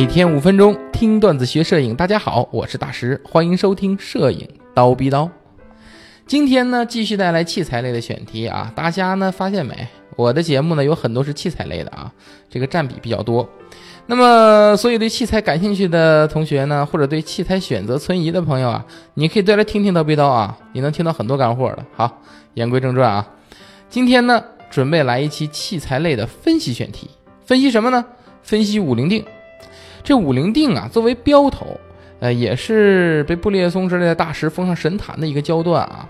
每天五分钟听段子学摄影，大家好，我是大石，欢迎收听摄影刀逼刀。今天呢，继续带来器材类的选题啊，大家呢发现没？我的节目呢有很多是器材类的啊，这个占比比较多。那么，所以对器材感兴趣的同学呢，或者对器材选择存疑的朋友啊，你可以再来听听刀逼刀啊，你能听到很多干货的。好，言归正传啊，今天呢准备来一期器材类的分析选题，分析什么呢？分析五零定。这五零定啊，作为标头，呃，也是被布列松之类的大师封上神坛的一个焦段啊。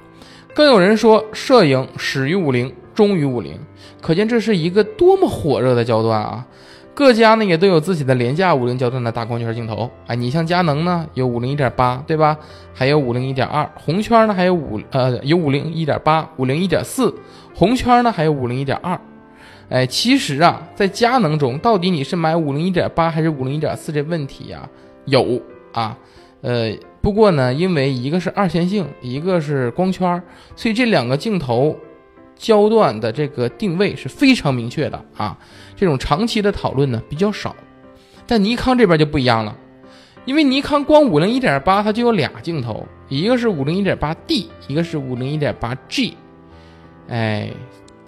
更有人说，摄影始于五零，终于五零，可见这是一个多么火热的焦段啊！各家呢也都有自己的廉价五零焦段的大光圈镜头，啊，你像佳能呢有五零一点八，对吧？还有五零一点二，红圈呢还有五呃有五零一点八、五零一点四，红圈呢还有五零一点二。哎，其实啊，在佳能中，到底你是买五零一点八还是五零一点四这问题呀，有啊，呃，不过呢，因为一个是二线性，一个是光圈，所以这两个镜头焦段的这个定位是非常明确的啊。这种长期的讨论呢比较少，但尼康这边就不一样了，因为尼康光五零一点八它就有俩镜头，一个是五零一点八 D，一个是五零一点八 G，哎，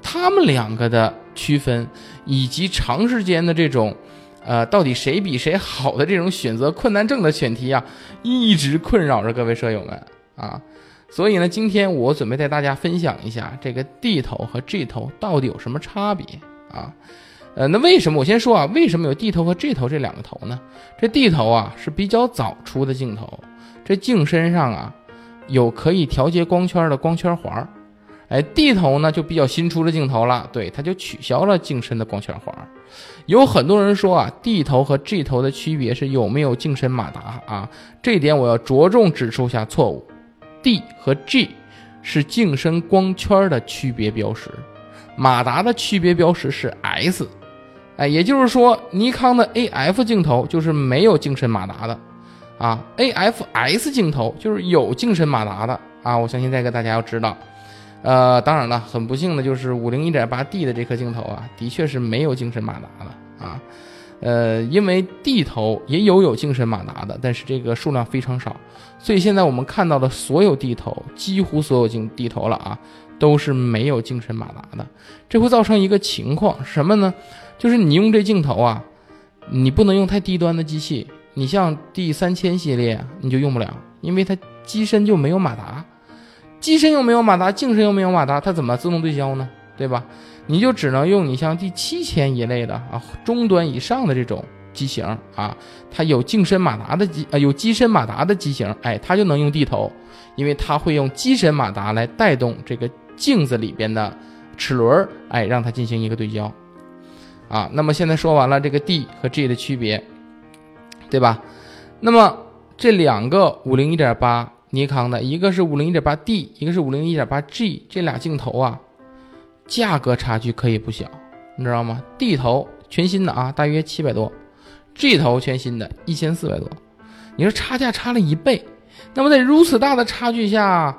他们两个的。区分以及长时间的这种，呃，到底谁比谁好的这种选择困难症的选题啊，一直困扰着各位舍友们啊。所以呢，今天我准备带大家分享一下这个 D 头和 G 头到底有什么差别啊？呃，那为什么我先说啊？为什么有 D 头和 G 头这两个头呢？这 D 头啊是比较早出的镜头，这镜身上啊有可以调节光圈的光圈环。哎，D 头呢就比较新出的镜头了，对，它就取消了镜身的光圈环。有很多人说啊，D 头和 G 头的区别是有没有镜身马达啊？这点我要着重指出下错误。D 和 G 是镜身光圈的区别标识，马达的区别标识是 S。哎，也就是说，尼康的 AF 镜头就是没有镜身马达的啊，AFS 镜头就是有镜身马达的啊。我相信这个大家要知道。呃，当然了，很不幸的就是五零一点八 D 的这颗镜头啊，的确是没有精神马达的啊。呃，因为 D 头也有有精神马达的，但是这个数量非常少，所以现在我们看到的所有 D 头，几乎所有镜 D 头了啊，都是没有精神马达的。这会造成一个情况什么呢？就是你用这镜头啊，你不能用太低端的机器，你像 D 三千系列你就用不了，因为它机身就没有马达。机身又没有马达，镜身又没有马达，它怎么自动对焦呢？对吧？你就只能用你像第七千一类的啊，中端以上的这种机型啊，它有镜身马达的机啊，有机身马达的机型，哎，它就能用地头，因为它会用机身马达来带动这个镜子里边的齿轮，哎，让它进行一个对焦啊。那么现在说完了这个 D 和 G 的区别，对吧？那么这两个五零一点八。尼康的一个是五零一点八 D，一个是五零一点八 G，这俩镜头啊，价格差距可以不小，你知道吗？D 头全新的啊，大约七百多；G 头全新的一千四百多。你说差价差了一倍，那么在如此大的差距下，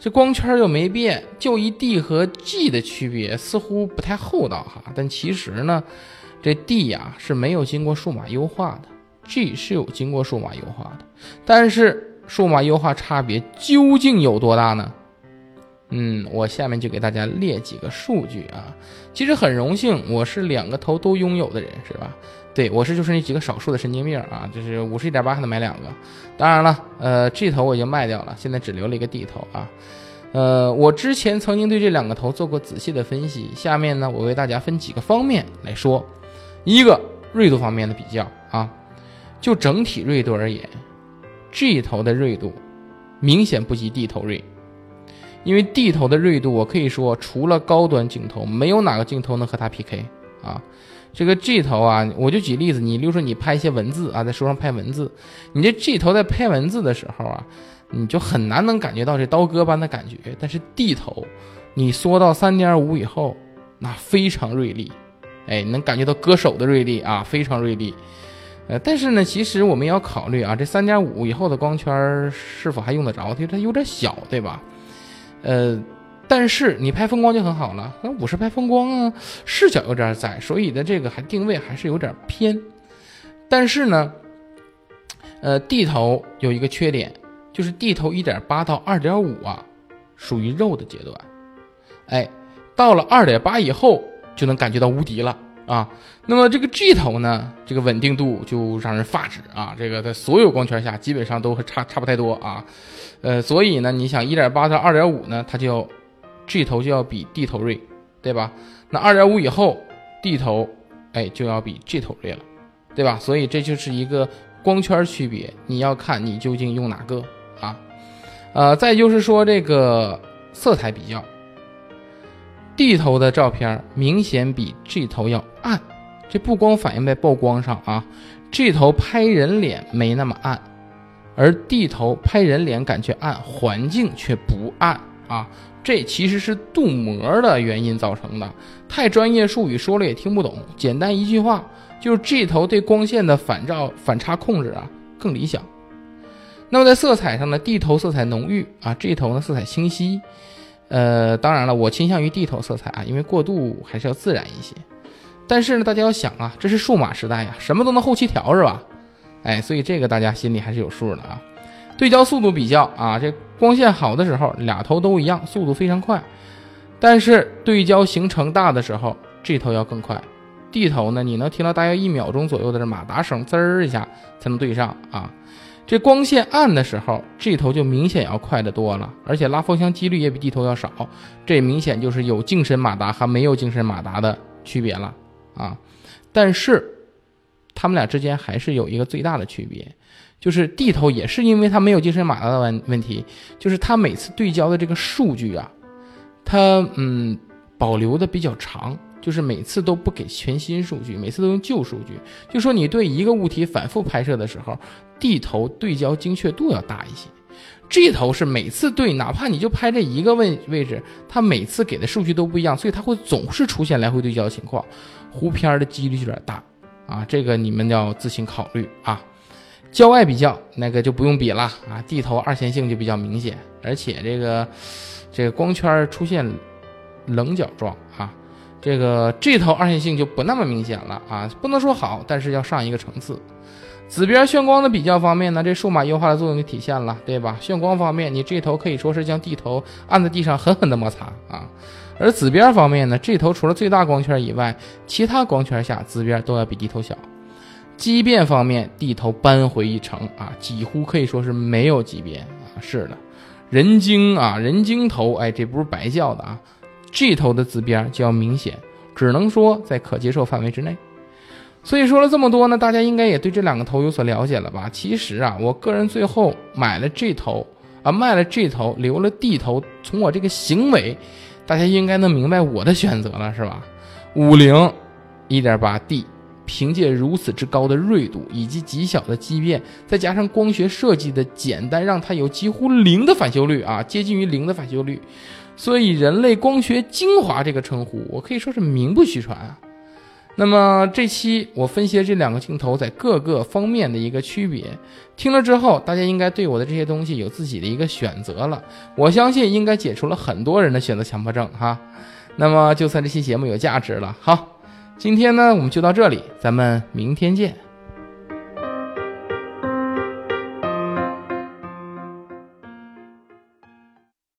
这光圈又没变，就一 D 和 G 的区别似乎不太厚道哈。但其实呢，这 D 呀是没有经过数码优化的，G 是有经过数码优化的，但是。数码优化差别究竟有多大呢？嗯，我下面就给大家列几个数据啊。其实很荣幸，我是两个头都拥有的人，是吧？对我是就是那几个少数的神经病啊，就是五十一点八还能买两个。当然了，呃，G 头我已经卖掉了，现在只留了一个 D 头啊。呃，我之前曾经对这两个头做过仔细的分析，下面呢，我为大家分几个方面来说。一个锐度方面的比较啊，就整体锐度而言。G 头的锐度明显不及 D 头锐，因为 D 头的锐度，我可以说除了高端镜头，没有哪个镜头能和它 PK 啊。这个 G 头啊，我就举例子，你比如说你拍一些文字啊，在书上拍文字，你这 G 头在拍文字的时候啊，你就很难能感觉到这刀割般的感觉。但是 D 头，你缩到三点五以后，那非常锐利，哎，能感觉到割手的锐利啊，非常锐利。呃，但是呢，其实我们也要考虑啊，这三点五以后的光圈是否还用得着？因为它有点小，对吧？呃，但是你拍风光就很好了。那五十拍风光啊，视角有点窄，所以的这个还定位还是有点偏。但是呢，呃，D 头有一个缺点，就是 D 头一点八到二点五啊，属于肉的阶段，哎，到了二点八以后就能感觉到无敌了啊。那么这个 G 头呢，这个稳定度就让人发指啊，这个在所有光圈下基本上都差差不太多啊，呃，所以呢，你想一点八到二点五呢，它就要 G 头就要比 D 头锐，对吧？那二点五以后，D 头哎就要比 G 头锐了。对吧？所以这就是一个光圈区别，你要看你究竟用哪个啊？呃，再就是说这个色彩比较，D 头的照片明显比 G 头要暗，这不光反映在曝光上啊，G 头拍人脸没那么暗，而 D 头拍人脸感觉暗，环境却不暗啊。这其实是镀膜的原因造成的，太专业术语说了也听不懂。简单一句话，就是 G 头对光线的反照反差控制啊更理想。那么在色彩上呢，D 头色彩浓郁啊，G 头呢色彩清晰。呃，当然了，我倾向于地头色彩啊，因为过渡还是要自然一些。但是呢，大家要想啊，这是数码时代呀，什么都能后期调是吧？哎，所以这个大家心里还是有数的啊。对焦速度比较啊，这光线好的时候，俩头都一样，速度非常快。但是对焦行程大的时候，G 头要更快。地头呢，你能听到大约一秒钟左右的这马达声，滋儿一下才能对上啊。这光线暗的时候这头就明显要快得多了，而且拉风箱几率也比地头要少。这明显就是有景深马达和没有景深马达的区别了啊。但是他们俩之间还是有一个最大的区别。就是地头也是因为它没有精神马达的问问题，就是它每次对焦的这个数据啊，它嗯保留的比较长，就是每次都不给全新数据，每次都用旧数据。就说你对一个物体反复拍摄的时候，地头对焦精确度要大一些，G 头是每次对，哪怕你就拍这一个位位置，它每次给的数据都不一样，所以它会总是出现来回对焦情况，糊片的几率有点大。啊，这个你们要自行考虑啊。焦外比较那个就不用比了。啊，地头二线性就比较明显，而且这个这个光圈出现棱角状啊，这个这头二线性就不那么明显了啊，不能说好，但是要上一个层次。紫边炫光的比较方面呢，这数码优化的作用就体现了，对吧？炫光方面，你这头可以说是将地头按在地上狠狠的摩擦啊，而紫边方面呢这头除了最大光圈以外，其他光圈下紫边都要比地头小。畸变方面，地头扳回一城啊，几乎可以说是没有畸变啊。是的，人精啊，人精头，哎，这不是白叫的啊。G 头的紫边就要明显，只能说在可接受范围之内。所以说了这么多呢，大家应该也对这两个头有所了解了吧？其实啊，我个人最后买了 G 头啊，卖了 G 头，留了 D 头。从我这个行为，大家应该能明白我的选择了，是吧？五零一点八 D。凭借如此之高的锐度以及极小的畸变，再加上光学设计的简单，让它有几乎零的返修率啊，接近于零的返修率，所以“人类光学精华”这个称呼，我可以说是名不虚传啊。那么这期我分析了这两个镜头在各个方面的一个区别，听了之后，大家应该对我的这些东西有自己的一个选择了。我相信应该解除了很多人的选择强迫症哈。那么就算这期节目有价值了，好。今天呢，我们就到这里，咱们明天见。